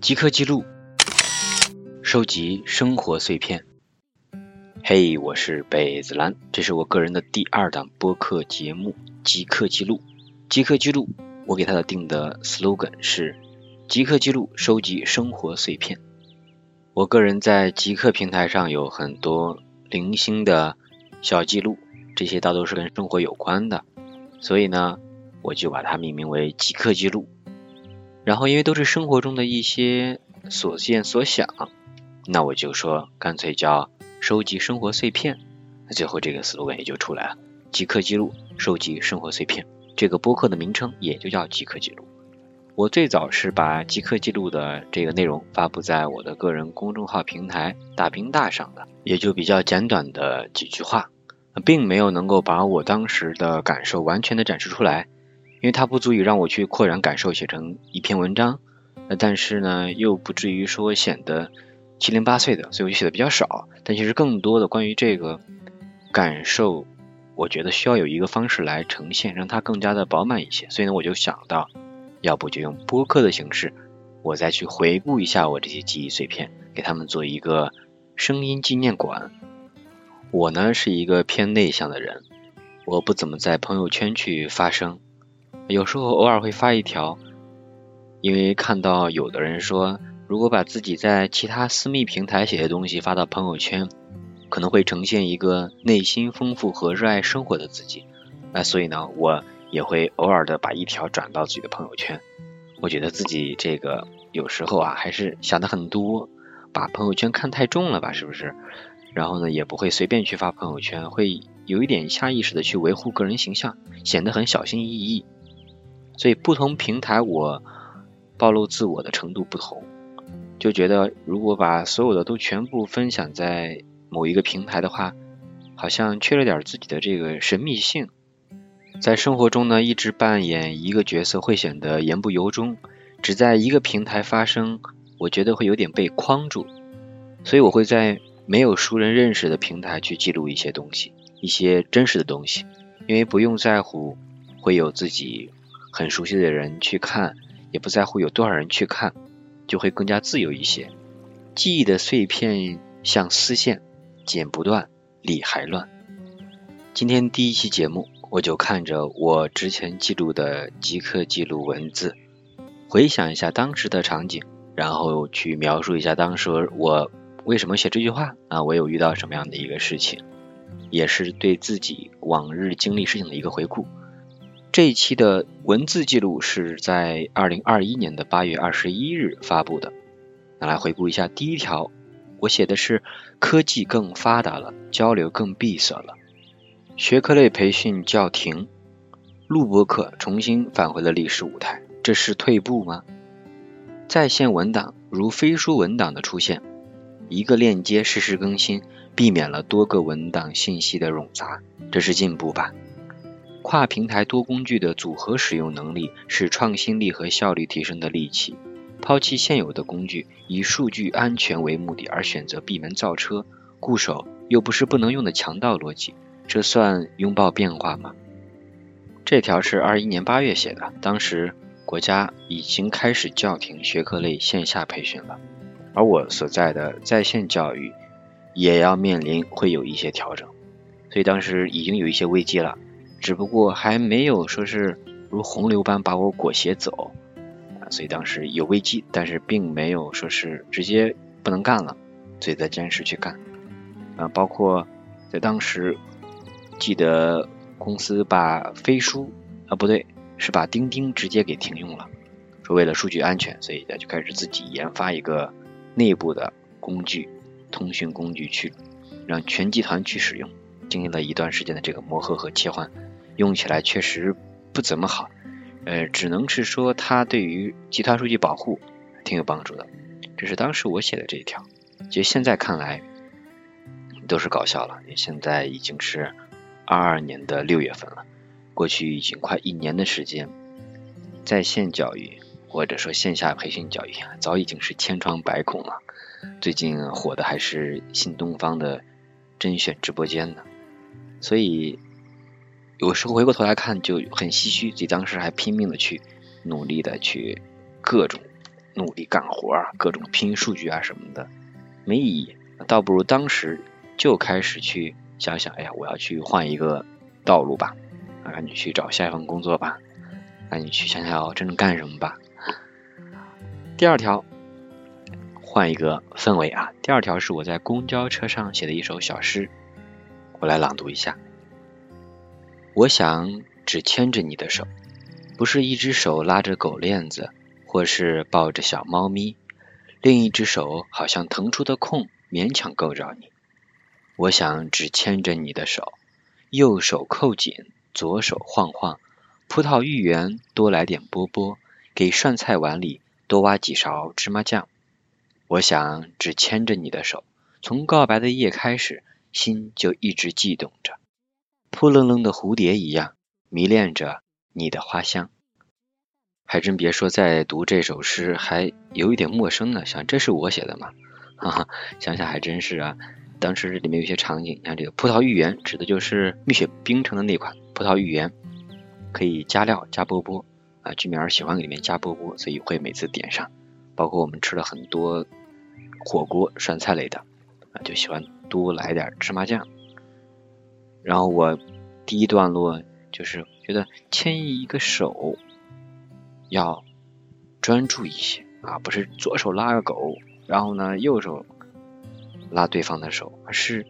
即刻记录，收集生活碎片。嘿，我是北子兰，这是我个人的第二档播客节目《即刻记录》。即刻记录，我给他的定的 slogan 是“即刻记录，收集生活碎片”。我个人在极客平台上有很多零星的小记录，这些大多是跟生活有关的，所以呢，我就把它命名为“即刻记录”。然后，因为都是生活中的一些所见所想，那我就说干脆叫收集生活碎片。那最后这个 slogan 也就出来了，即刻记录，收集生活碎片。这个播客的名称也就叫即刻记录。我最早是把即刻记录的这个内容发布在我的个人公众号平台大平大上的，也就比较简短的几句话，并没有能够把我当时的感受完全的展示出来。因为它不足以让我去扩展感受写成一篇文章，但是呢又不至于说显得七零八碎的，所以我就写的比较少。但其实更多的关于这个感受，我觉得需要有一个方式来呈现，让它更加的饱满一些。所以呢，我就想到，要不就用播客的形式，我再去回顾一下我这些记忆碎片，给他们做一个声音纪念馆。我呢是一个偏内向的人，我不怎么在朋友圈去发声。有时候偶尔会发一条，因为看到有的人说，如果把自己在其他私密平台写的东西发到朋友圈，可能会呈现一个内心丰富和热爱生活的自己。那所以呢，我也会偶尔的把一条转到自己的朋友圈。我觉得自己这个有时候啊，还是想的很多，把朋友圈看太重了吧，是不是？然后呢，也不会随便去发朋友圈，会有一点下意识的去维护个人形象，显得很小心翼翼。所以不同平台我暴露自我的程度不同，就觉得如果把所有的都全部分享在某一个平台的话，好像缺了点自己的这个神秘性。在生活中呢，一直扮演一个角色会显得言不由衷，只在一个平台发声，我觉得会有点被框住。所以我会在没有熟人认识的平台去记录一些东西，一些真实的东西，因为不用在乎会有自己。很熟悉的人去看，也不在乎有多少人去看，就会更加自由一些。记忆的碎片像丝线，剪不断，理还乱。今天第一期节目，我就看着我之前记录的即刻记录文字，回想一下当时的场景，然后去描述一下当时我为什么写这句话啊，我有遇到什么样的一个事情，也是对自己往日经历事情的一个回顾。这一期的文字记录是在二零二一年的八月二十一日发布的。那来回顾一下，第一条，我写的是科技更发达了，交流更闭塞了，学科类培训叫停，录播课重新返回了历史舞台，这是退步吗？在线文档如飞书文档的出现，一个链接实时更新，避免了多个文档信息的冗杂，这是进步吧？跨平台多工具的组合使用能力是创新力和效率提升的利器。抛弃现有的工具，以数据安全为目的而选择闭门造车，固守又不是不能用的强盗逻辑，这算拥抱变化吗？这条是二一年八月写的，当时国家已经开始叫停学科类线下培训了，而我所在的在线教育也要面临会有一些调整，所以当时已经有一些危机了。只不过还没有说是如洪流般把我裹挟走啊，所以当时有危机，但是并没有说是直接不能干了，所以在坚持去干啊。包括在当时记得公司把飞书啊不对，是把钉钉直接给停用了，说为了数据安全，所以就开始自己研发一个内部的工具，通讯工具去让全集团去使用，经历了一段时间的这个磨合和切换。用起来确实不怎么好，呃，只能是说它对于集团数据保护挺有帮助的。这是当时我写的这一条，其实现在看来都是搞笑了。现在已经是二二年的六月份了，过去已经快一年的时间，在线教育或者说线下培训教育早已经是千疮百孔了。最近火的还是新东方的。甄选直播间呢，所以有时候回过头来看就很唏嘘，自己当时还拼命的去努力的去各种努力干活啊，各种拼数据啊什么的，没意义，倒不如当时就开始去想想，哎呀，我要去换一个道路吧，啊，赶紧去找下一份工作吧，赶紧去想想真正干什么吧。第二条。换一个氛围啊！第二条是我在公交车上写的一首小诗，我来朗读一下。我想只牵着你的手，不是一只手拉着狗链子，或是抱着小猫咪，另一只手好像腾出的空，勉强够着你。我想只牵着你的手，右手扣紧，左手晃晃，葡萄芋圆多来点波波，给涮菜碗里多挖几勺芝麻酱。我想只牵着你的手，从告白的夜开始，心就一直悸动着，扑棱棱的蝴蝶一样迷恋着你的花香。还真别说，在读这首诗还有一点陌生呢。想这是我写的吗？哈哈，想想还真是啊。当时里面有些场景，你看这个葡萄芋圆，指的就是蜜雪冰城的那款葡萄芋圆，可以加料加波波啊。居民儿喜欢里面加波波，所以会每次点上。包括我们吃了很多火锅涮菜类的啊，就喜欢多来点芝麻酱。然后我第一段落就是觉得牵一个手要专注一些啊，不是左手拉个狗，然后呢右手拉对方的手，而是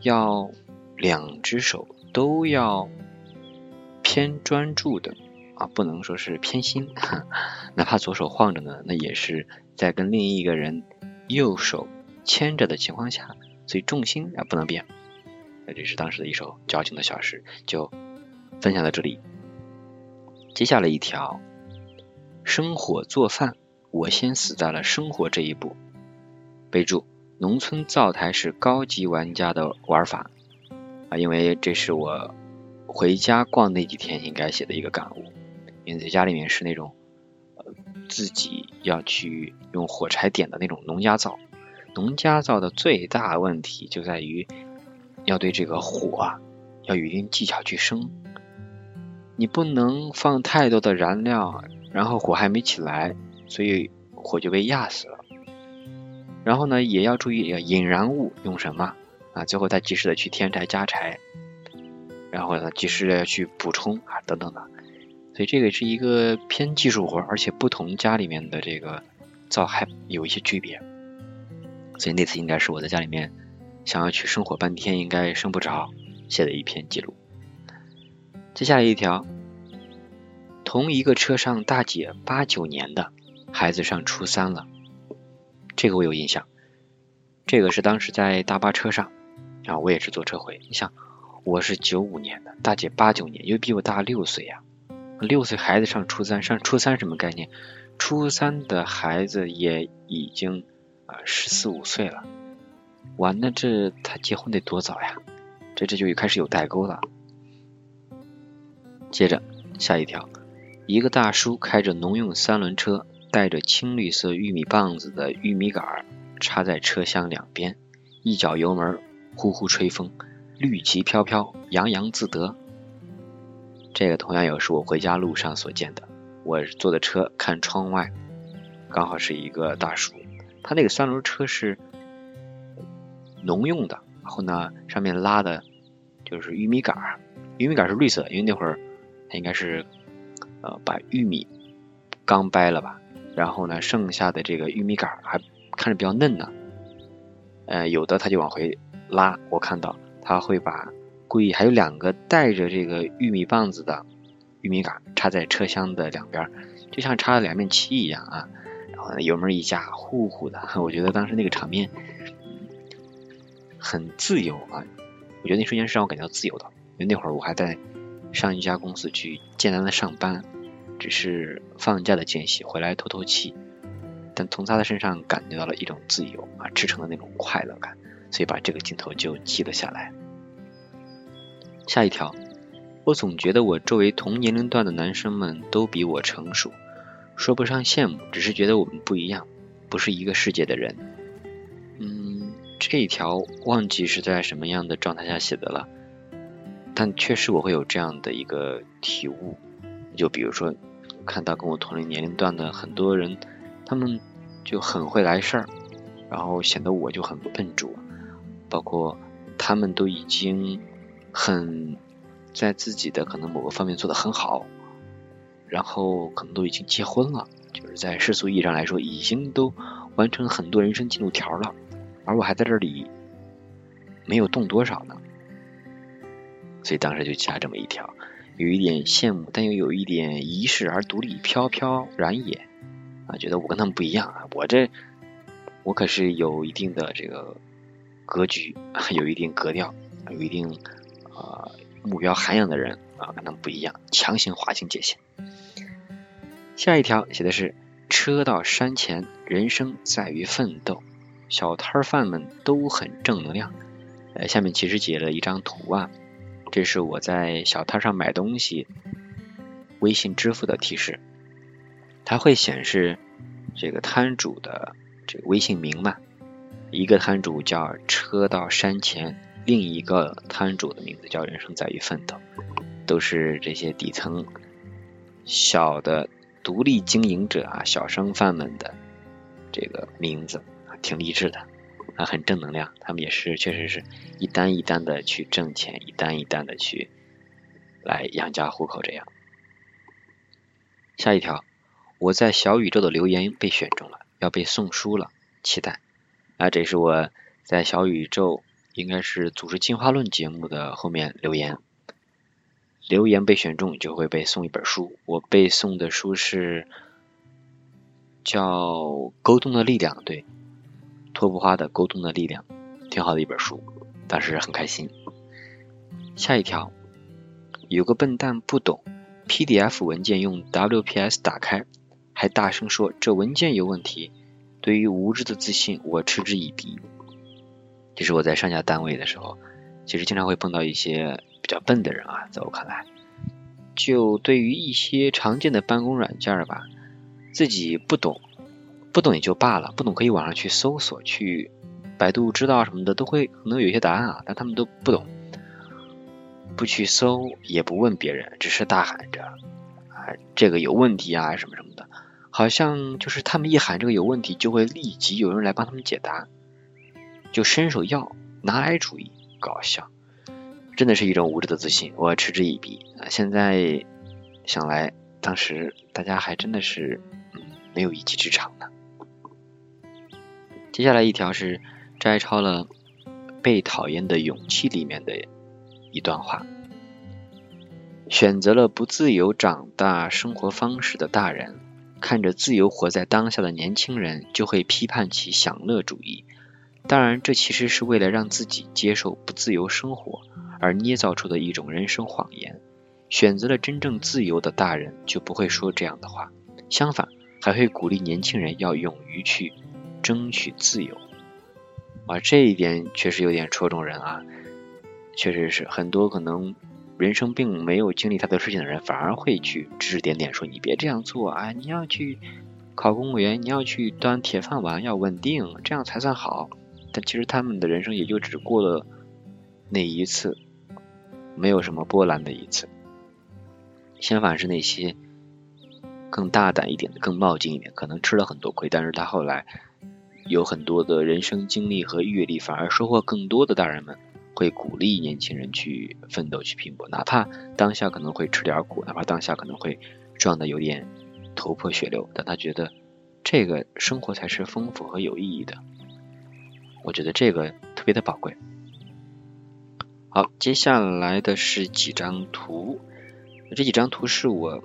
要两只手都要偏专注的。啊，不能说是偏心，哪怕左手晃着呢，那也是在跟另一个人右手牵着的情况下，所以重心啊不能变。那这是当时的一首矫情的小诗，就分享到这里。接下来一条，生火做饭，我先死在了生活这一步。备注：农村灶台是高级玩家的玩法啊，因为这是我回家逛那几天应该写的一个感悟。因为在家里面是那种呃自己要去用火柴点的那种农家灶，农家灶的最大问题就在于要对这个火啊要有一定技巧去生，你不能放太多的燃料，然后火还没起来，所以火就被压死了。然后呢，也要注意引燃物用什么啊，最后再及时的去添柴加柴，然后呢及时的去补充啊等等的。所以这个是一个偏技术活，而且不同家里面的这个灶还有一些区别。所以那次应该是我在家里面想要去生火半天，应该生不着，写的一篇记录。接下来一条，同一个车上大姐八九年的孩子上初三了，这个我有印象。这个是当时在大巴车上，然后我也是坐车回。你想，我是九五年的，大姐八九年，又比我大六岁呀。六岁孩子上初三，上初三什么概念？初三的孩子也已经啊十四五岁了，哇，那这他结婚得多早呀？这这就开始有代沟了。接着下一条，一个大叔开着农用三轮车，带着青绿色玉米棒子的玉米杆插在车厢两边，一脚油门，呼呼吹风，绿旗飘飘，洋洋自得。这个同样也是我回家路上所见的。我坐的车看窗外，刚好是一个大叔，他那个三轮车是农用的，然后呢上面拉的就是玉米杆儿玉米杆儿是绿色，因为那会儿他应该是呃把玉米刚掰了吧，然后呢剩下的这个玉米杆还看着比较嫩呢，呃有的他就往回拉，我看到他会把。故意还有两个带着这个玉米棒子的玉米杆插在车厢的两边，就像插了两面旗一样啊。然后呢油门一加，呼呼的，我觉得当时那个场面很自由啊。我觉得那瞬间是让我感觉到自由的，因为那会儿我还在上一家公司去艰难的上班，只是放假的间隙回来透透气，但从他的身上感觉到了一种自由啊，驰骋的那种快乐感，所以把这个镜头就记了下来。下一条，我总觉得我周围同年龄段的男生们都比我成熟，说不上羡慕，只是觉得我们不一样，不是一个世界的人。嗯，这一条忘记是在什么样的状态下写的了，但确实我会有这样的一个体悟，就比如说看到跟我同龄年龄段的很多人，他们就很会来事儿，然后显得我就很笨拙，包括他们都已经很在自己的可能某个方面做得很好，然后可能都已经结婚了，就是在世俗意义上来说，已经都完成很多人生进度条了。而我还在这里没有动多少呢，所以当时就加这么一条，有一点羡慕，但又有一点遗世而独立，飘飘然也啊，觉得我跟他们不一样啊，我这我可是有一定的这个格局，有一定格调，有一定呃目标涵养的人啊，跟他们不一样，强行划清界限。下一条写的是：车到山前，人生在于奋斗。小摊贩们都很正能量。呃，下面其实截了一张图啊，这是我在小摊上买东西，微信支付的提示，它会显示这个摊主的这个微信名嘛。一个摊主叫车到山前，另一个摊主的名字叫人生在于奋斗，都是这些底层小的独立经营者啊，小商贩们的这个名字。挺励志的，啊，很正能量。他们也是，确实是一单一单的去挣钱，一单一单的去来养家糊口这样。下一条，我在小宇宙的留言被选中了，要被送书了，期待。啊，这是我在小宇宙，应该是组织进化论节目的后面留言，留言被选中就会被送一本书。我被送的书是叫《沟通的力量》，对。托布花的沟通的力量，挺好的一本书，当时很开心。下一条，有个笨蛋不懂 PDF 文件用 WPS 打开，还大声说这文件有问题。对于无知的自信，我嗤之以鼻。这是我在上下单位的时候，其实经常会碰到一些比较笨的人啊，在我看来，就对于一些常见的办公软件吧，自己不懂。不懂也就罢了，不懂可以网上去搜索，去百度知道什么的都会可能有一些答案啊，但他们都不懂，不去搜也不问别人，只是大喊着啊这个有问题啊什么什么的，好像就是他们一喊这个有问题，就会立即有人来帮他们解答，就伸手要拿来主义，搞笑，真的是一种无知的自信，我嗤之以鼻啊。现在想来，当时大家还真的是没有一技之长呢。接下来一条是摘抄了《被讨厌的勇气》里面的一段话：选择了不自由长大生活方式的大人，看着自由活在当下的年轻人，就会批判其享乐主义。当然，这其实是为了让自己接受不自由生活而捏造出的一种人生谎言。选择了真正自由的大人，就不会说这样的话，相反，还会鼓励年轻人要勇于去。争取自由啊，这一点确实有点戳中人啊。确实是很多可能人生并没有经历太多事情的人，反而会去指指点点说你别这样做啊，你要去考公务员，你要去端铁饭碗，要稳定，这样才算好。但其实他们的人生也就只过了那一次，没有什么波澜的一次。相反是那些更大胆一点的、更冒进一点，可能吃了很多亏，但是他后来。有很多的人生经历和阅历，反而收获更多的大人们会鼓励年轻人去奋斗、去拼搏，哪怕当下可能会吃点苦，哪怕当下可能会撞得有点头破血流，但他觉得这个生活才是丰富和有意义的。我觉得这个特别的宝贵。好，接下来的是几张图，这几张图是我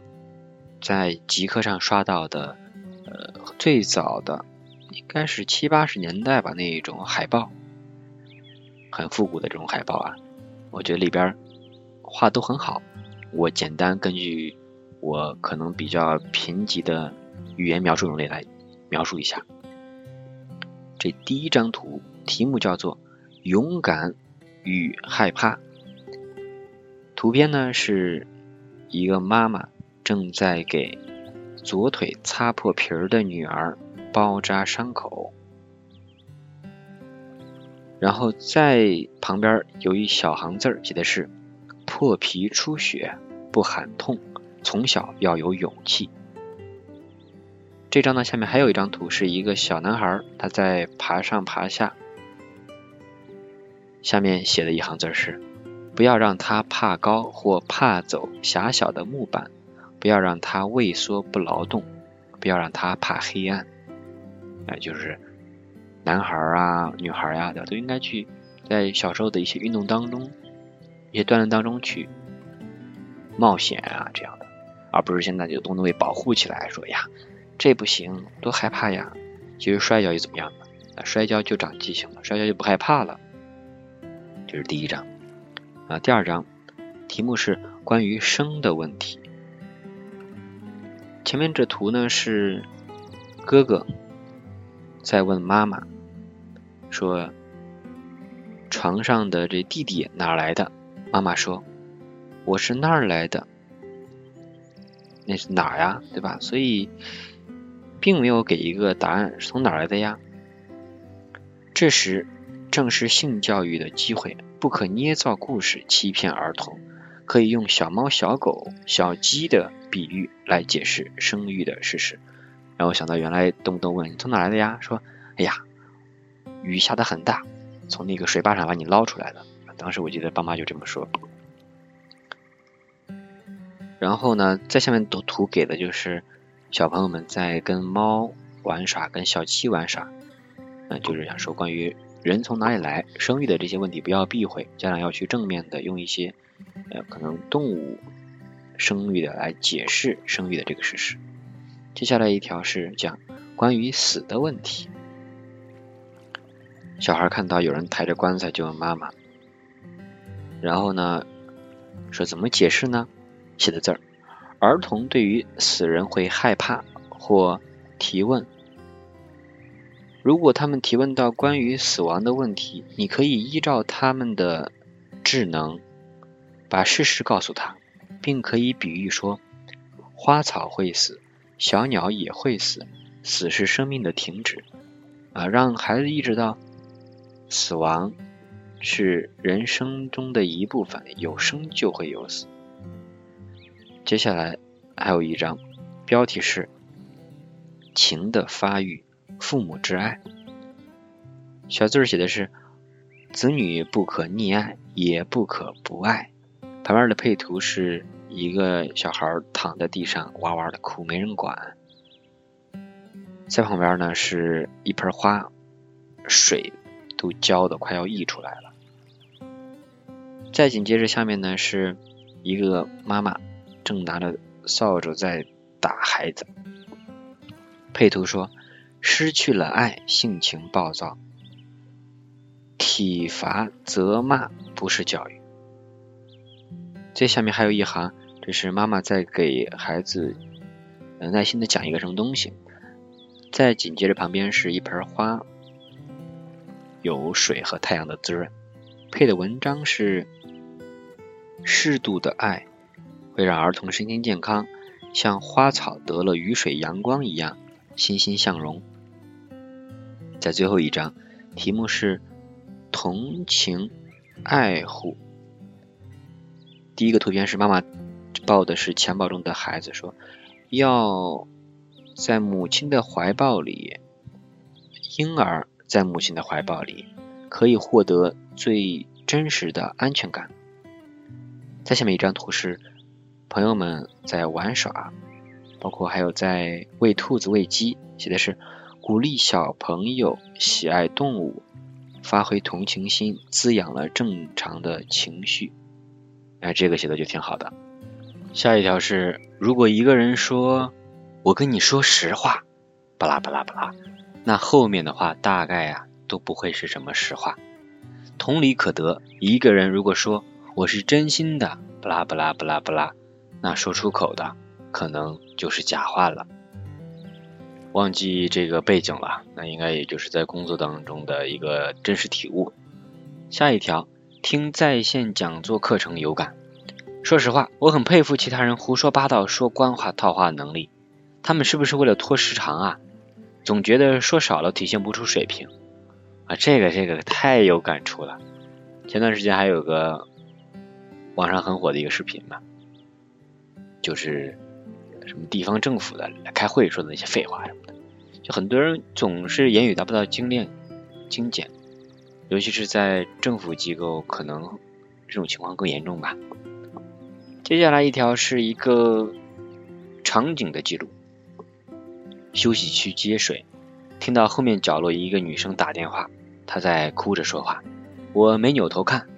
在极客上刷到的，呃，最早的。应该是七八十年代吧，那一种海报，很复古的这种海报啊，我觉得里边画都很好。我简单根据我可能比较贫瘠的语言描述能力来描述一下。这第一张图题目叫做“勇敢与害怕”，图片呢是一个妈妈正在给左腿擦破皮儿的女儿。包扎伤口。然后在旁边有一小行字，写的是“破皮出血不喊痛，从小要有勇气”。这张呢，下面还有一张图，是一个小男孩，他在爬上爬下，下面写的一行字是：“不要让他怕高或怕走狭小的木板，不要让他畏缩不劳动，不要让他怕黑暗。”哎，就是男孩啊、女孩呀的，都应该去在小时候的一些运动当中、一些锻炼当中去冒险啊，这样的，而不是现在就都能被保护起来，说呀。这不行，多害怕呀！其实摔跤又怎么样呢？摔跤就长记性了，摔跤就不害怕了。这是第一章啊。第二章题目是关于生的问题。前面这图呢是哥哥在问妈妈说：“床上的这弟弟哪来的？”妈妈说：“我是那儿来的。”那是哪儿呀？对吧？所以。并没有给一个答案是从哪来的呀？这时正是性教育的机会，不可捏造故事欺骗儿童，可以用小猫、小狗、小鸡的比喻来解释生育的事实。然后想到原来东东问你从哪来的呀？说哎呀，雨下的很大，从那个水坝上把你捞出来的。当时我记得爸妈就这么说。然后呢，在下面的图给的就是。小朋友们在跟猫玩耍，跟小鸡玩耍，嗯，就是想说关于人从哪里来、生育的这些问题，不要避讳，家长要去正面的用一些呃可能动物生育的来解释生育的这个事实。接下来一条是讲关于死的问题。小孩看到有人抬着棺材就问妈妈，然后呢说怎么解释呢？写的字儿。儿童对于死人会害怕或提问。如果他们提问到关于死亡的问题，你可以依照他们的智能把事实告诉他，并可以比喻说：花草会死，小鸟也会死，死是生命的停止。啊，让孩子意识到死亡是人生中的一部分，有生就会有死。接下来还有一章，标题是“情的发育，父母之爱”。小字写的是“子女不可溺爱，也不可不爱”。旁边的配图是一个小孩躺在地上哇哇的哭，没人管。在旁边呢是一盆花，水都浇的快要溢出来了。再紧接着下面呢是一个妈妈。正拿着扫帚在打孩子。配图说：失去了爱，性情暴躁，体罚责骂不是教育。这下面还有一行，这是妈妈在给孩子耐心的讲一个什么东西。再紧接着旁边是一盆花，有水和太阳的滋润。配的文章是适度的爱。会让儿童身心健康，像花草得了雨水阳光一样欣欣向荣。在最后一章，题目是同情爱护。第一个图片是妈妈抱的是襁褓中的孩子，说要在母亲的怀抱里，婴儿在母亲的怀抱里可以获得最真实的安全感。在下面一张图是。朋友们在玩耍，包括还有在喂兔子、喂鸡，写的是鼓励小朋友喜爱动物，发挥同情心，滋养了正常的情绪。哎，这个写的就挺好的。下一条是，如果一个人说“我跟你说实话”，巴拉巴拉巴拉，那后面的话大概呀都不会是什么实话。同理可得，一个人如果说“我是真心的”，巴拉巴拉巴拉巴拉。那说出口的可能就是假话了。忘记这个背景了，那应该也就是在工作当中的一个真实体悟。下一条，听在线讲座课程有感。说实话，我很佩服其他人胡说八道、说官话套话的能力。他们是不是为了拖时长啊？总觉得说少了体现不出水平。啊，这个这个太有感触了。前段时间还有个网上很火的一个视频嘛，就是什么地方政府的来开会说的那些废话什么的，就很多人总是言语达不到精炼精简，尤其是在政府机构，可能这种情况更严重吧。接下来一条是一个场景的记录，休息区接水，听到后面角落一个女生打电话，她在哭着说话。我没扭头看，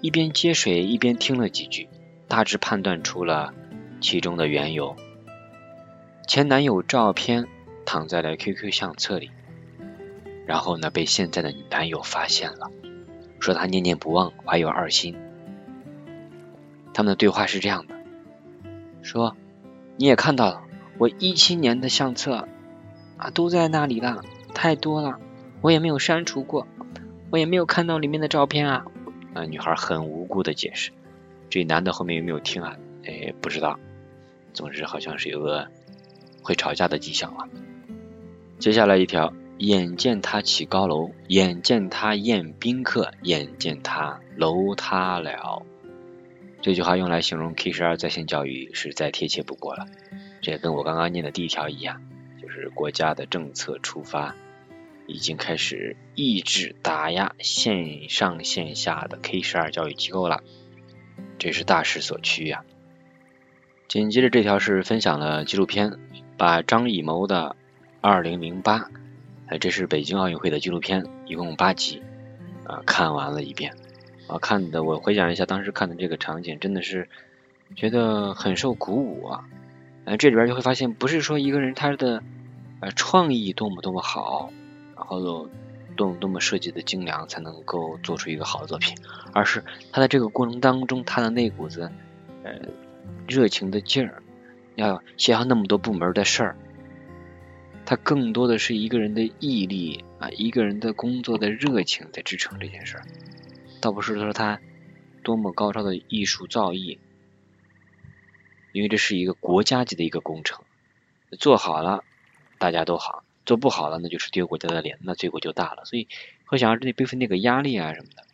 一边接水一边听了几句，大致判断出了其中的缘由。前男友照片躺在了 QQ 相册里，然后呢被现在的男友发现了，说他念念不忘，怀有二心。他们的对话是这样的：说你也看到了，我一七年的相册啊都在那里了，太多了，我也没有删除过。我也没有看到里面的照片啊！啊，女孩很无辜的解释。这男的后面有没有听啊？哎，不知道。总之好像是有个会吵架的迹象了。接下来一条：眼见他起高楼，眼见他宴宾客，眼见他楼塌了。这句话用来形容 K 十二在线教育是再贴切不过了。这也跟我刚刚念的第一条一样，就是国家的政策出发。已经开始抑制打压线上线下的 K 十二教育机构了，这是大势所趋呀。紧接着这条是分享了纪录片，把张艺谋的二零零八，呃，这是北京奥运会的纪录片，一共八集，啊，看完了一遍，啊，看的我回想一下当时看的这个场景，真的是觉得很受鼓舞啊。呃，这里边就会发现，不是说一个人他的呃创意多么多么好。然后多么多么设计的精良，才能够做出一个好的作品，而是他在这个过程当中，他的那股子呃热情的劲儿，要协调那么多部门的事儿，他更多的是一个人的毅力啊，一个人的工作的热情在支撑这件事儿，倒不是说他多么高超的艺术造诣，因为这是一个国家级的一个工程，做好了大家都好。做不好了，那就是丢国家的脸，那罪过就大了。所以可想而知，那背负那个压力啊什么的。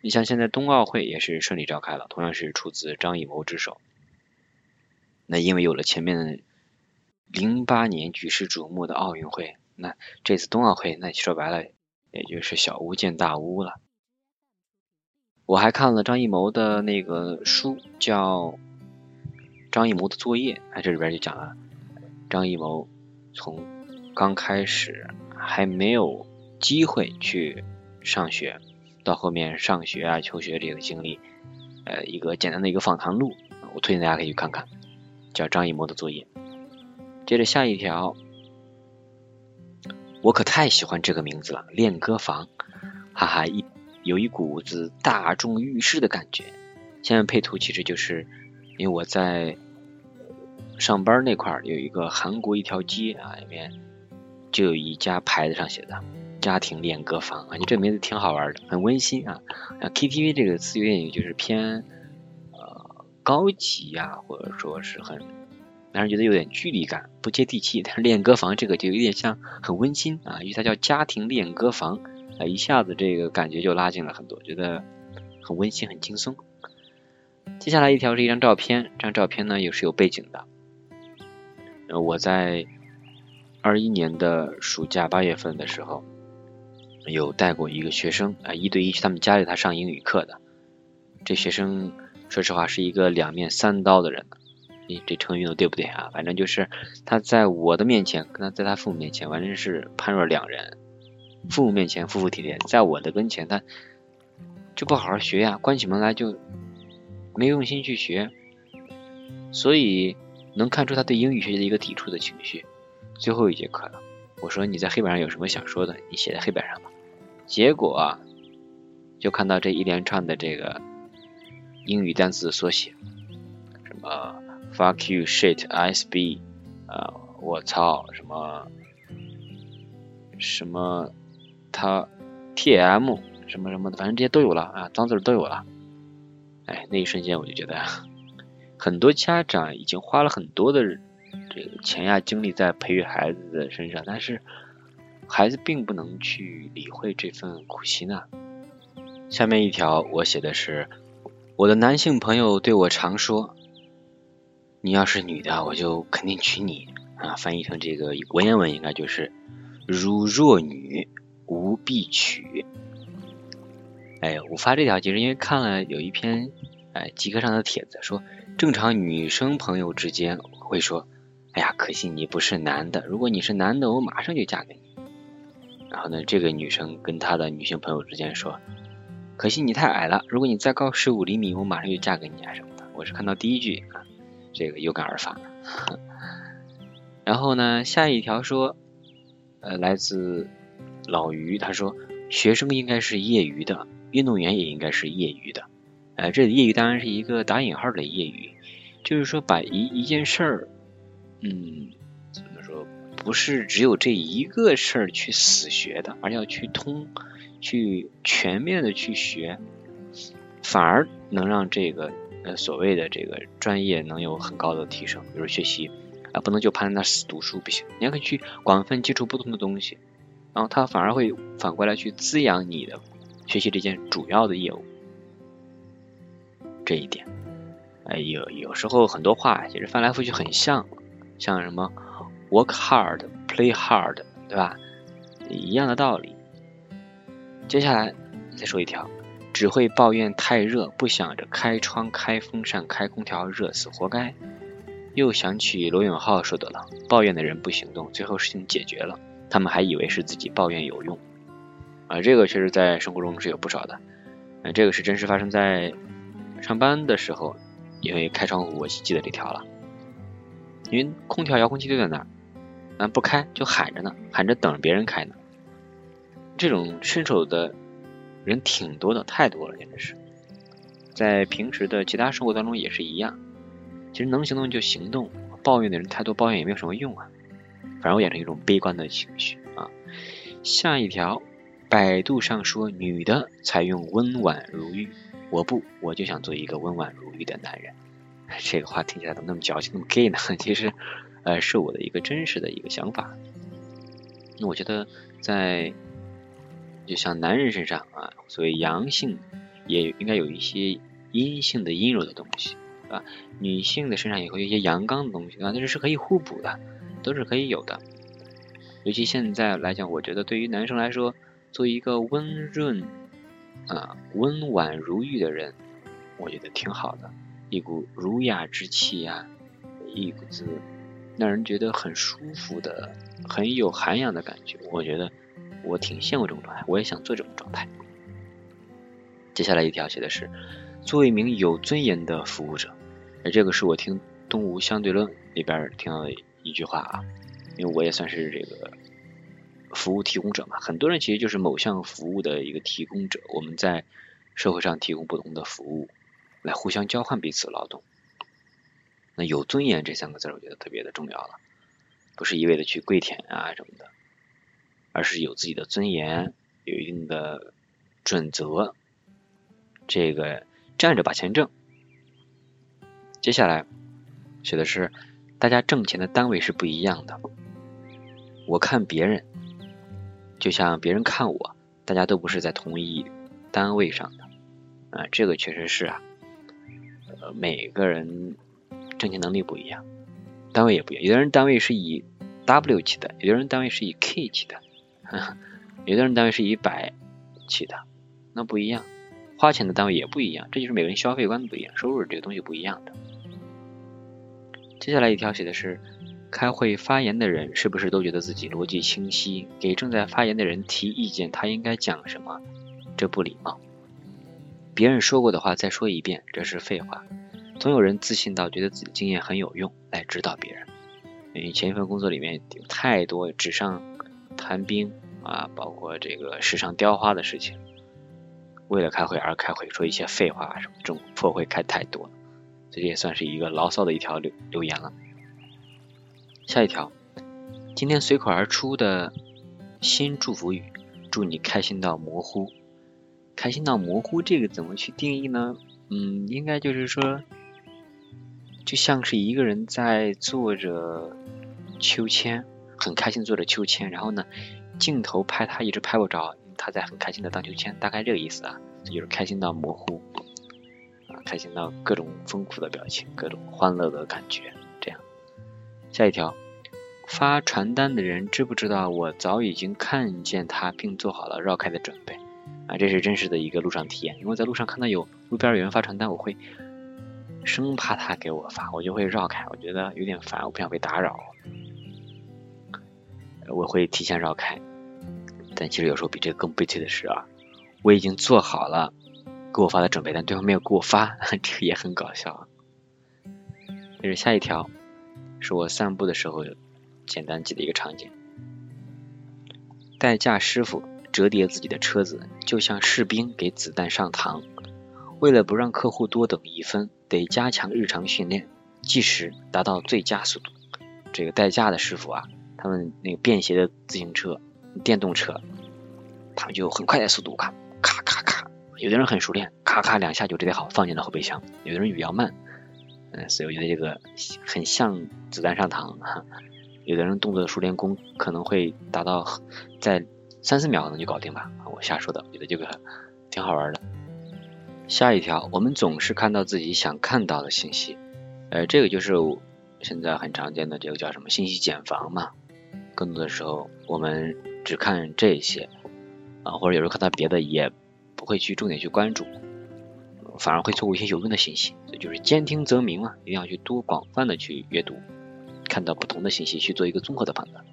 你像现在冬奥会也是顺利召开了，同样是出自张艺谋之手。那因为有了前面零八年举世瞩目的奥运会，那这次冬奥会那说白了也就是小巫见大巫了。我还看了张艺谋的那个书，叫《张艺谋的作业》，哎，这里边就讲了张艺谋从。刚开始还没有机会去上学，到后面上学啊、求学这个经历，呃，一个简单的一个访谈录，我推荐大家可以去看看，叫张艺谋的作业。接着下一条，我可太喜欢这个名字了，练歌房，哈哈，一有一股子大众浴室的感觉。下面配图其实就是因为我在上班那块儿有一个韩国一条街啊，里面。就有一家牌子上写的“家庭练歌房”啊，你这名字挺好玩的，很温馨啊。啊 KTV 这个词有点就是偏呃高级呀，或者说是很让人觉得有点距离感，不接地气。但是练歌房这个就有点像很温馨啊，因为它叫家庭练歌房啊，一下子这个感觉就拉近了很多，觉得很温馨很轻松。接下来一条是一张照片，这张照片呢也是有背景的，我在。二一年的暑假八月份的时候，有带过一个学生啊，一对一去他们家里，他上英语课的。这学生说实话是一个两面三刀的人，咦，这成语用的对不对啊？反正就是他在我的面前，跟他在他父母面前完全是判若两人。父母面前服服帖帖，在我的跟前他就不好好学呀，关起门来就没用心去学，所以能看出他对英语学习的一个抵触的情绪。最后一节课了，我说你在黑板上有什么想说的，你写在黑板上吧。结果啊就看到这一连串的这个英语单词缩写，什么 fuck you shit s b 啊，我操，什么什么他 t m 什么什么的，反正这些都有了啊，脏字都有了。哎，那一瞬间我就觉得，很多家长已经花了很多的。这个钱呀，精力在培育孩子的身上，但是孩子并不能去理会这份苦心呢。下面一条我写的是，我的男性朋友对我常说，你要是女的，我就肯定娶你啊。翻译成这个文言文应该就是，如若女，无必娶。哎，我发这条其实因为看了有一篇哎极客上的帖子，说正常女生朋友之间会说，哎呀，可惜你不是男的，如果你是男的，我马上就嫁给你。然后呢，这个女生跟她的女性朋友之间说，可惜你太矮了，如果你再高十五厘米，我马上就嫁给你啊什么的。我是看到第一句啊，这个有感而发。然后呢，下一条说，呃，来自老于，他说学生应该是业余的。运动员也应该是业余的，呃，这业余当然是一个打引号的业余，就是说把一一件事儿，嗯，怎么说，不是只有这一个事儿去死学的，而要去通，去全面的去学，反而能让这个呃所谓的这个专业能有很高的提升。比如学习啊，不能就趴在那死读书不行，你要可以去广泛接触不同的东西，然后它反而会反过来去滋养你的。学习这件主要的业务，这一点，哎，有有时候很多话其实翻来覆去很像，像什么 work hard, play hard，对吧？一样的道理。接下来再说一条，只会抱怨太热，不想着开窗、开风扇、开空调，热死活该。又想起罗永浩说的了，抱怨的人不行动，最后事情解决了，他们还以为是自己抱怨有用。啊，这个确实在生活中是有不少的，嗯，这个是真实发生在上班的时候，因为开窗户，我记得这条了，因为空调遥控器就在那儿，啊，不开就喊着呢，喊着等着别人开呢，这种伸手的人挺多的，太多了，简直是，在平时的其他生活当中也是一样，其实能行动就行动，抱怨的人太多，抱怨也没有什么用啊，反而会养成一种悲观的情绪啊，下一条。百度上说女的采用温婉如玉，我不，我就想做一个温婉如玉的男人。这个话听起来怎么那么矫情，那么 gay 呢？其实，呃，是我的一个真实的一个想法。那我觉得，在就像男人身上啊，所谓阳性也应该有一些阴性的阴柔的东西，啊，女性的身上也会有一些阳刚的东西啊，但是是可以互补的，都是可以有的。尤其现在来讲，我觉得对于男生来说，做一个温润啊、温婉如玉的人，我觉得挺好的，一股儒雅之气呀，一股子让人觉得很舒服的、很有涵养的感觉。我觉得我挺羡慕这种状态，我也想做这种状态。接下来一条写的是，做一名有尊严的服务者，而这个是我听《东吴相对论》里边听到的一句话啊，因为我也算是这个。服务提供者嘛，很多人其实就是某项服务的一个提供者。我们在社会上提供不同的服务，来互相交换彼此劳动。那有尊严这三个字，我觉得特别的重要了，不是一味的去跪舔啊什么的，而是有自己的尊严，有一定的准则，这个站着把钱挣。接下来写的是，大家挣钱的单位是不一样的。我看别人。就像别人看我，大家都不是在同一单位上的啊，这个确实是啊，呃，每个人挣钱能力不一样，单位也不一样，有的人单位是以 W 起的，有的人单位是以 K 起的，有的人单位是以百起的，那不一样，花钱的单位也不一样，这就是每个人消费观不一样，收入这个东西不一样的。接下来一条写的是。开会发言的人是不是都觉得自己逻辑清晰？给正在发言的人提意见，他应该讲什么？这不礼貌。别人说过的话再说一遍，这是废话。总有人自信到觉得自己的经验很有用，来指导别人。因为前一份工作里面有太多纸上谈兵啊，包括这个纸上雕花的事情，为了开会而开会，说一些废话什么，这种破会开太多了。这也算是一个牢骚的一条留留言了。下一条，今天随口而出的新祝福语，祝你开心到模糊。开心到模糊，这个怎么去定义呢？嗯，应该就是说，就像是一个人在坐着秋千，很开心坐着秋千，然后呢，镜头拍他一直拍不着，他在很开心的荡秋千，大概这个意思啊，这就是开心到模糊，开心到各种丰富的表情，各种欢乐的感觉，这样。下一条，发传单的人知不知道我早已经看见他，并做好了绕开的准备啊？这是真实的一个路上体验，因为在路上看到有路边有人发传单，我会生怕他给我发，我就会绕开，我觉得有点烦，我不想被打扰。我会提前绕开，但其实有时候比这个更悲催的是啊，我已经做好了给我发的准备，但对方没有给我发，这个也很搞笑。这是下一条，是我散步的时候简单记的一个场景：代驾师傅折叠自己的车子，就像士兵给子弹上膛。为了不让客户多等一分，得加强日常训练，计时达到最佳速度。这个代驾的师傅啊。他们那个便携的自行车、电动车，他们就很快的速度，咔咔咔咔。有的人很熟练，咔咔两下就直接好放进了后备箱。有的人比较慢，嗯，所以我觉得这个很像子弹上膛哈。有的人动作熟练工可能会达到在三四秒可能就搞定吧。我瞎说的，我觉得这个挺好玩的。下一条，我们总是看到自己想看到的信息，呃，这个就是现在很常见的这个叫什么信息茧房嘛。更多的时候，我们只看这些啊，或者有时候看到别的，也不会去重点去关注，反而会错过一些有用的信息。所以就是兼听则明嘛，一定要去多广泛的去阅读，看到不同的信息，去做一个综合的判断。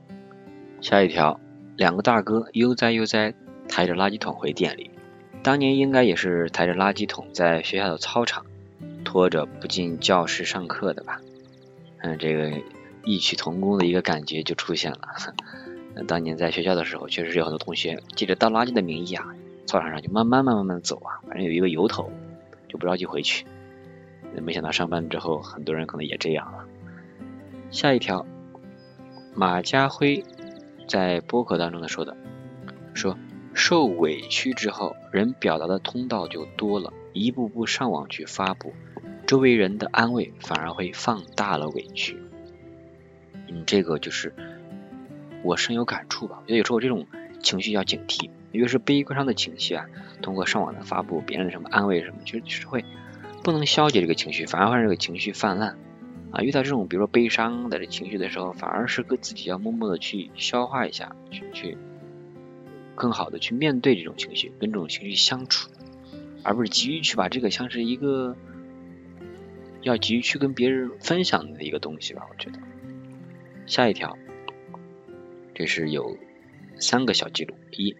下一条，两个大哥悠哉悠哉抬着垃圾桶回店里，当年应该也是抬着垃圾桶在学校的操场拖着不进教室上课的吧？嗯，这个。异曲同工的一个感觉就出现了。当年在学校的时候，确实有很多同学借着倒垃圾的名义啊，操场上就慢慢慢慢慢走啊，反正有一个由头，就不着急回去。没想到上班之后，很多人可能也这样了。下一条，马家辉在播客当中的说的，说受委屈之后，人表达的通道就多了，一步步上网去发布，周围人的安慰反而会放大了委屈。嗯，这个就是我深有感触吧。我觉得有时候这种情绪要警惕，越是悲伤的情绪啊，通过上网的发布，别人的什么安慰什么，其实是会不能消解这个情绪，反而会让这个情绪泛滥啊。遇到这种比如说悲伤的情绪的时候，反而是跟自己要默默的去消化一下，去去更好的去面对这种情绪，跟这种情绪相处，而不是急于去把这个像是一个要急于去跟别人分享的一个东西吧。我觉得。下一条，这是有三个小记录：一，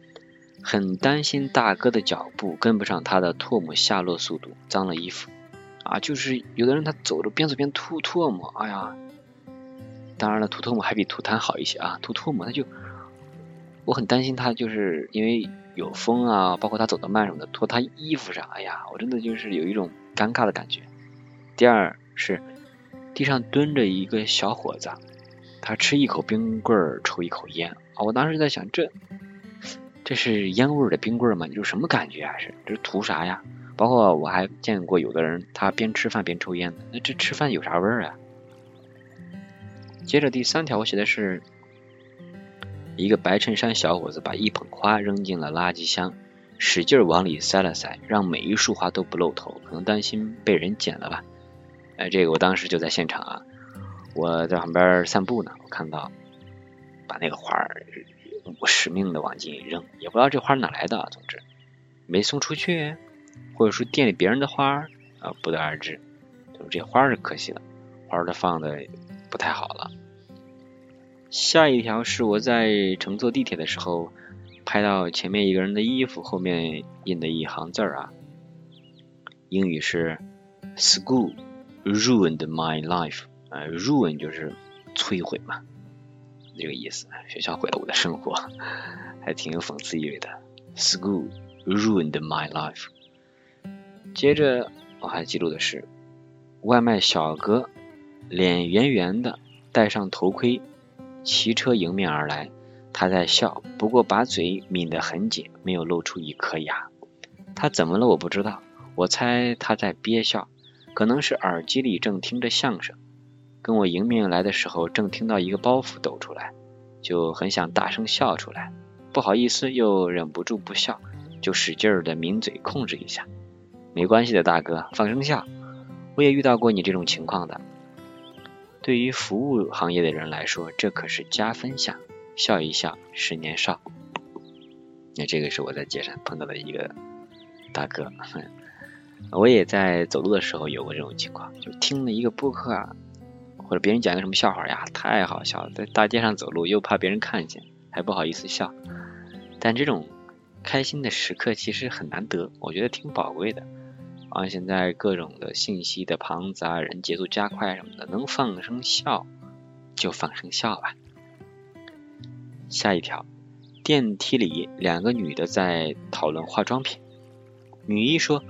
很担心大哥的脚步跟不上他的唾沫下落速度，脏了衣服啊。就是有的人他走着边走边吐唾沫，哎呀，当然了，吐唾沫还比吐痰好一些啊。吐唾沫他就，我很担心他，就是因为有风啊，包括他走得慢什么的，拖他衣服上，哎呀，我真的就是有一种尴尬的感觉。第二是地上蹲着一个小伙子。他吃一口冰棍儿，抽一口烟啊！我当时在想，这这是烟味的冰棍儿吗？就是什么感觉啊？是这是图啥呀？包括我还见过有的人，他边吃饭边抽烟的，那这吃饭有啥味儿啊？接着第三条，我写的是一个白衬衫小伙子把一捧花扔进了垃圾箱，使劲往里塞了塞，让每一束花都不露头，可能担心被人捡了吧？哎，这个我当时就在现场啊。我在旁边散步呢，我看到把那个花儿使命的往进一扔，也不知道这花哪来的，总之没送出去，或者说店里别人的花啊，不得而知。就是这花是可惜了，花儿放的不太好了。下一条是我在乘坐地铁的时候拍到前面一个人的衣服后面印的一行字啊，英语是 “School ruined my life”。呃，ruin 就是摧毁嘛，这个意思。学校毁了我的生活，还挺有讽刺意味的。School ruined my life。接着我还记录的是，外卖小哥脸圆圆的，戴上头盔，骑车迎面而来。他在笑，不过把嘴抿得很紧，没有露出一颗牙。他怎么了？我不知道。我猜他在憋笑，可能是耳机里正听着相声。跟我迎面来的时候，正听到一个包袱抖出来，就很想大声笑出来，不好意思又忍不住不笑，就使劲儿的抿嘴控制一下。没关系的，大哥，放声笑。我也遇到过你这种情况的。对于服务行业的人来说，这可是加分项，笑一笑，十年少。那这个是我在街上碰到的一个大哥，我也在走路的时候有过这种情况，就听了一个播客啊，或者别人讲个什么笑话呀，太好笑了，在大街上走路又怕别人看见，还不好意思笑。但这种开心的时刻其实很难得，我觉得挺宝贵的。啊，现在各种的信息的庞杂，人节奏加快什么的，能放声笑就放声笑吧。下一条。电梯里，两个女的在讨论化妆品。女一说：“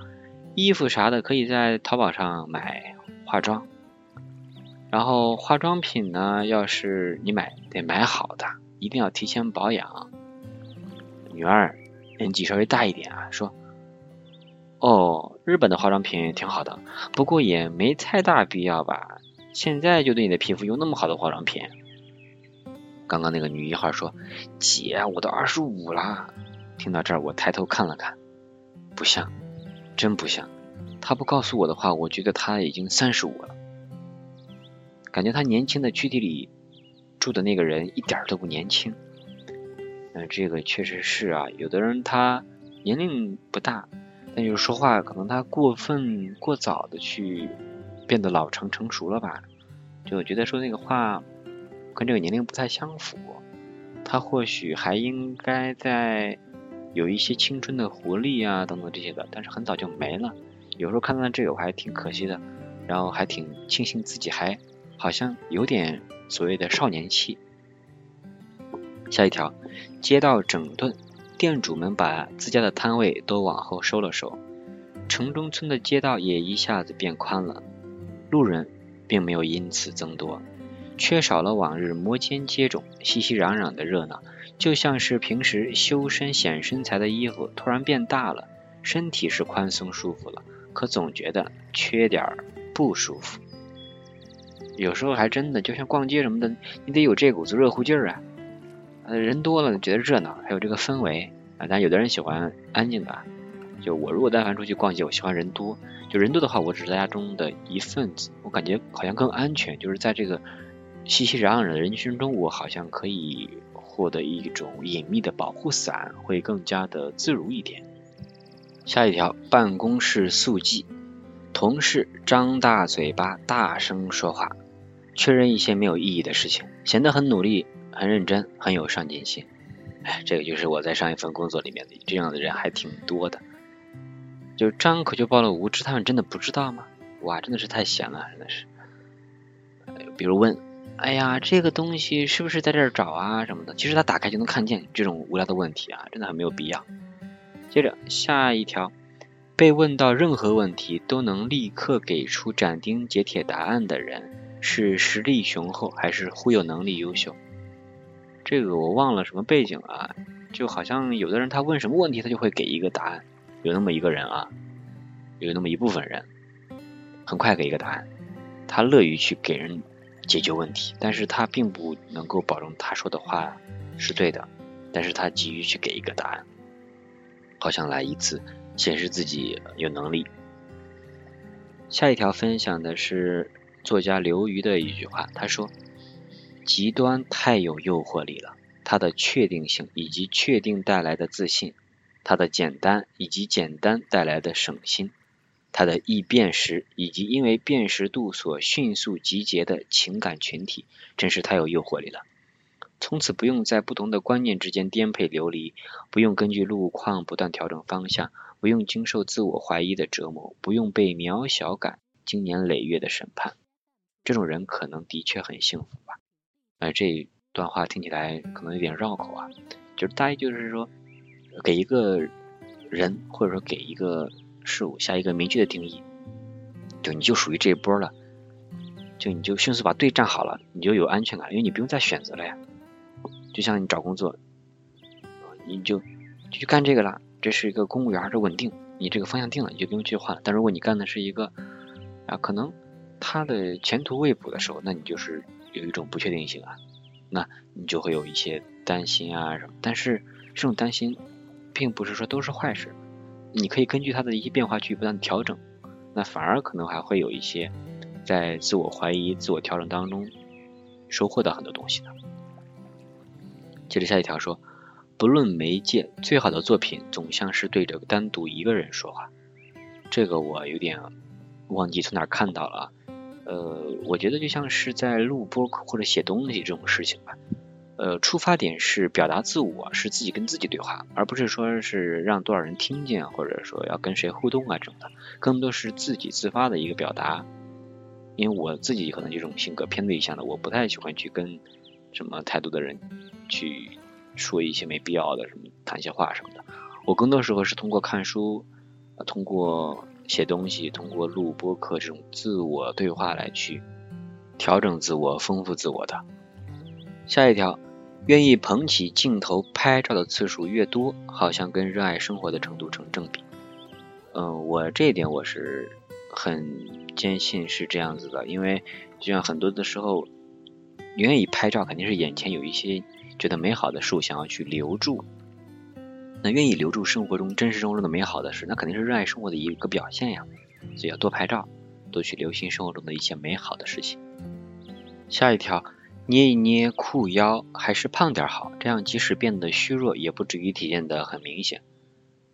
衣服啥的可以在淘宝上买化妆，然后化妆品呢，要是你买得买好的，一定要提前保养。”女二年纪稍微大一点啊，说：“哦，日本的化妆品挺好的，不过也没太大必要吧？现在就对你的皮肤用那么好的化妆品？”刚刚那个女一号说：“姐，我都二十五了。”听到这儿，我抬头看了看，不像，真不像。她不告诉我的话，我觉得她已经三十五了。感觉他年轻的躯体里住的那个人一点都不年轻。嗯，这个确实是啊。有的人他年龄不大，但就是说话可能他过分过早的去变得老成成熟了吧？就觉得说那个话。跟这个年龄不太相符，他或许还应该在有一些青春的活力啊等等这些的，但是很早就没了。有时候看到这个我还挺可惜的，然后还挺庆幸自己还好像有点所谓的少年气。下一条，街道整顿，店主们把自家的摊位都往后收了收，城中村的街道也一下子变宽了，路人并没有因此增多。缺少了往日摩肩接踵、熙熙攘攘的热闹，就像是平时修身显身材的衣服突然变大了，身体是宽松舒服了，可总觉得缺点不舒服。有时候还真的就像逛街什么的，你得有这股子热乎劲儿啊。呃，人多了觉得热闹，还有这个氛围啊。但有的人喜欢安静的，就我如果但凡出去逛街，我喜欢人多。就人多的话，我只是大家中的一份子，我感觉好像更安全，就是在这个。熙熙攘攘的人群中，我好像可以获得一种隐秘的保护伞，会更加的自如一点。下一条，办公室速记，同事张大嘴巴，大声说话，确认一些没有意义的事情，显得很努力、很认真、很有上进心。哎，这个就是我在上一份工作里面的这样的人还挺多的。就张口就报了无知，他们真的不知道吗？哇，真的是太闲了，真的是。比如问。哎呀，这个东西是不是在这儿找啊什么的？其实他打开就能看见这种无聊的问题啊，真的很没有必要。接着下一条，被问到任何问题都能立刻给出斩钉截铁答案的人，是实力雄厚还是忽悠能力优秀？这个我忘了什么背景啊，就好像有的人他问什么问题他就会给一个答案，有那么一个人啊，有那么一部分人，很快给一个答案，他乐于去给人。解决问题，但是他并不能够保证他说的话是对的，但是他急于去给一个答案，好像来一次显示自己有能力。下一条分享的是作家刘瑜的一句话，他说：“极端太有诱惑力了，它的确定性以及确定带来的自信，它的简单以及简单带来的省心。”它的易辨识，以及因为辨识度所迅速集结的情感群体，真是太有诱惑力了。从此不用在不同的观念之间颠沛流离，不用根据路况不断调整方向，不用经受自我怀疑的折磨，不用被渺小感经年累月的审判。这种人可能的确很幸福吧？哎，这段话听起来可能有点绕口啊，就是大意就是说，给一个人，或者说给一个。事物下一个明确的定义，就你就属于这一波了，就你就迅速把队站好了，你就有安全感，因为你不用再选择了呀。就像你找工作，你就就去干这个了，这是一个公务员，是稳定，你这个方向定了，你就不用去换了。但如果你干的是一个啊，可能他的前途未卜的时候，那你就是有一种不确定性啊，那你就会有一些担心啊什么。但是这种担心并不是说都是坏事，你可以根据它的一些变化去不断调整，那反而可能还会有一些在自我怀疑、自我调整当中收获到很多东西的。接着下一条说，不论媒介，最好的作品总像是对着单独一个人说话。这个我有点忘记从哪看到了，呃，我觉得就像是在录播或者写东西这种事情吧。呃，出发点是表达自我，是自己跟自己对话，而不是说是让多少人听见，或者说要跟谁互动啊这种的，更多是自己自发的一个表达。因为我自己可能这种性格偏内向的，我不太喜欢去跟什么太多的人去说一些没必要的什么谈些话什么的。我更多时候是通过看书，通过写东西，通过录播课这种自我对话来去调整自我、丰富自我的。下一条。愿意捧起镜头拍照的次数越多，好像跟热爱生活的程度成正比。嗯，我这一点我是很坚信是这样子的，因为就像很多的时候，愿意拍照肯定是眼前有一些觉得美好的事物想要去留住。那愿意留住生活中真实生活中的美好的事，那肯定是热爱生活的一个表现呀。所以要多拍照，多去留心生活中的一些美好的事情。下一条。捏一捏裤腰，还是胖点好，这样即使变得虚弱，也不至于体现的很明显。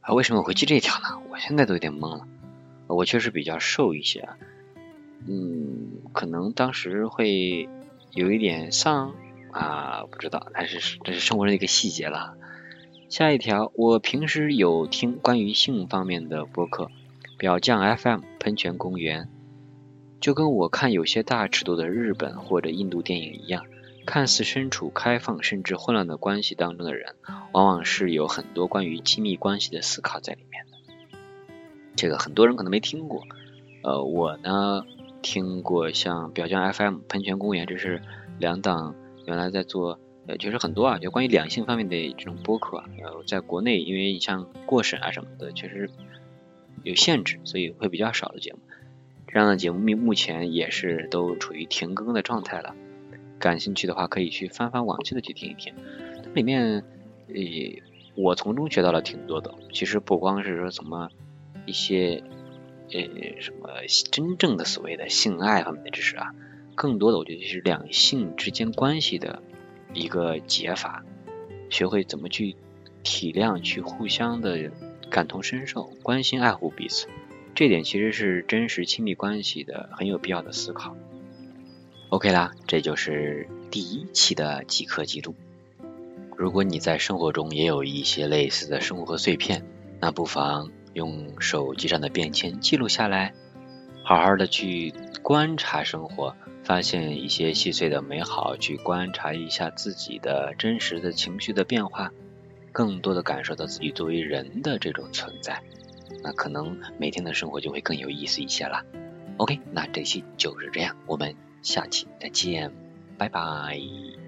啊，为什么我会记这条呢？我现在都有点懵了。我确实比较瘦一些，嗯，可能当时会有一点丧啊，不知道，但是这是生活中的一个细节了。下一条，我平时有听关于性方面的播客，表酱 FM、喷泉公园。就跟我看有些大尺度的日本或者印度电影一样，看似身处开放甚至混乱的关系当中的人，往往是有很多关于亲密关系的思考在里面的。这个很多人可能没听过，呃，我呢听过像表匠 FM、喷泉公园，这是两档原来在做，呃，确实很多啊，就关于两性方面的这种播客，呃，在国内因为你像过审啊什么的，确实有限制，所以会比较少的节目。这样的节目目目前也是都处于停更的状态了，感兴趣的话可以去翻翻往期的去听一听，它里面呃我从中学到了挺多的，其实不光是说什么一些呃什么真正的所谓的性爱方面的知识啊，更多的我觉得是两性之间关系的一个解法，学会怎么去体谅，去互相的感同身受，关心爱护彼此。这点其实是真实亲密关系的很有必要的思考。OK 啦，这就是第一期的即刻记录。如果你在生活中也有一些类似的生活碎片，那不妨用手机上的便签记录下来，好好的去观察生活，发现一些细碎的美好，去观察一下自己的真实的情绪的变化，更多的感受到自己作为人的这种存在。那可能每天的生活就会更有意思一些了。OK，那这期就是这样，我们下期再见，拜拜。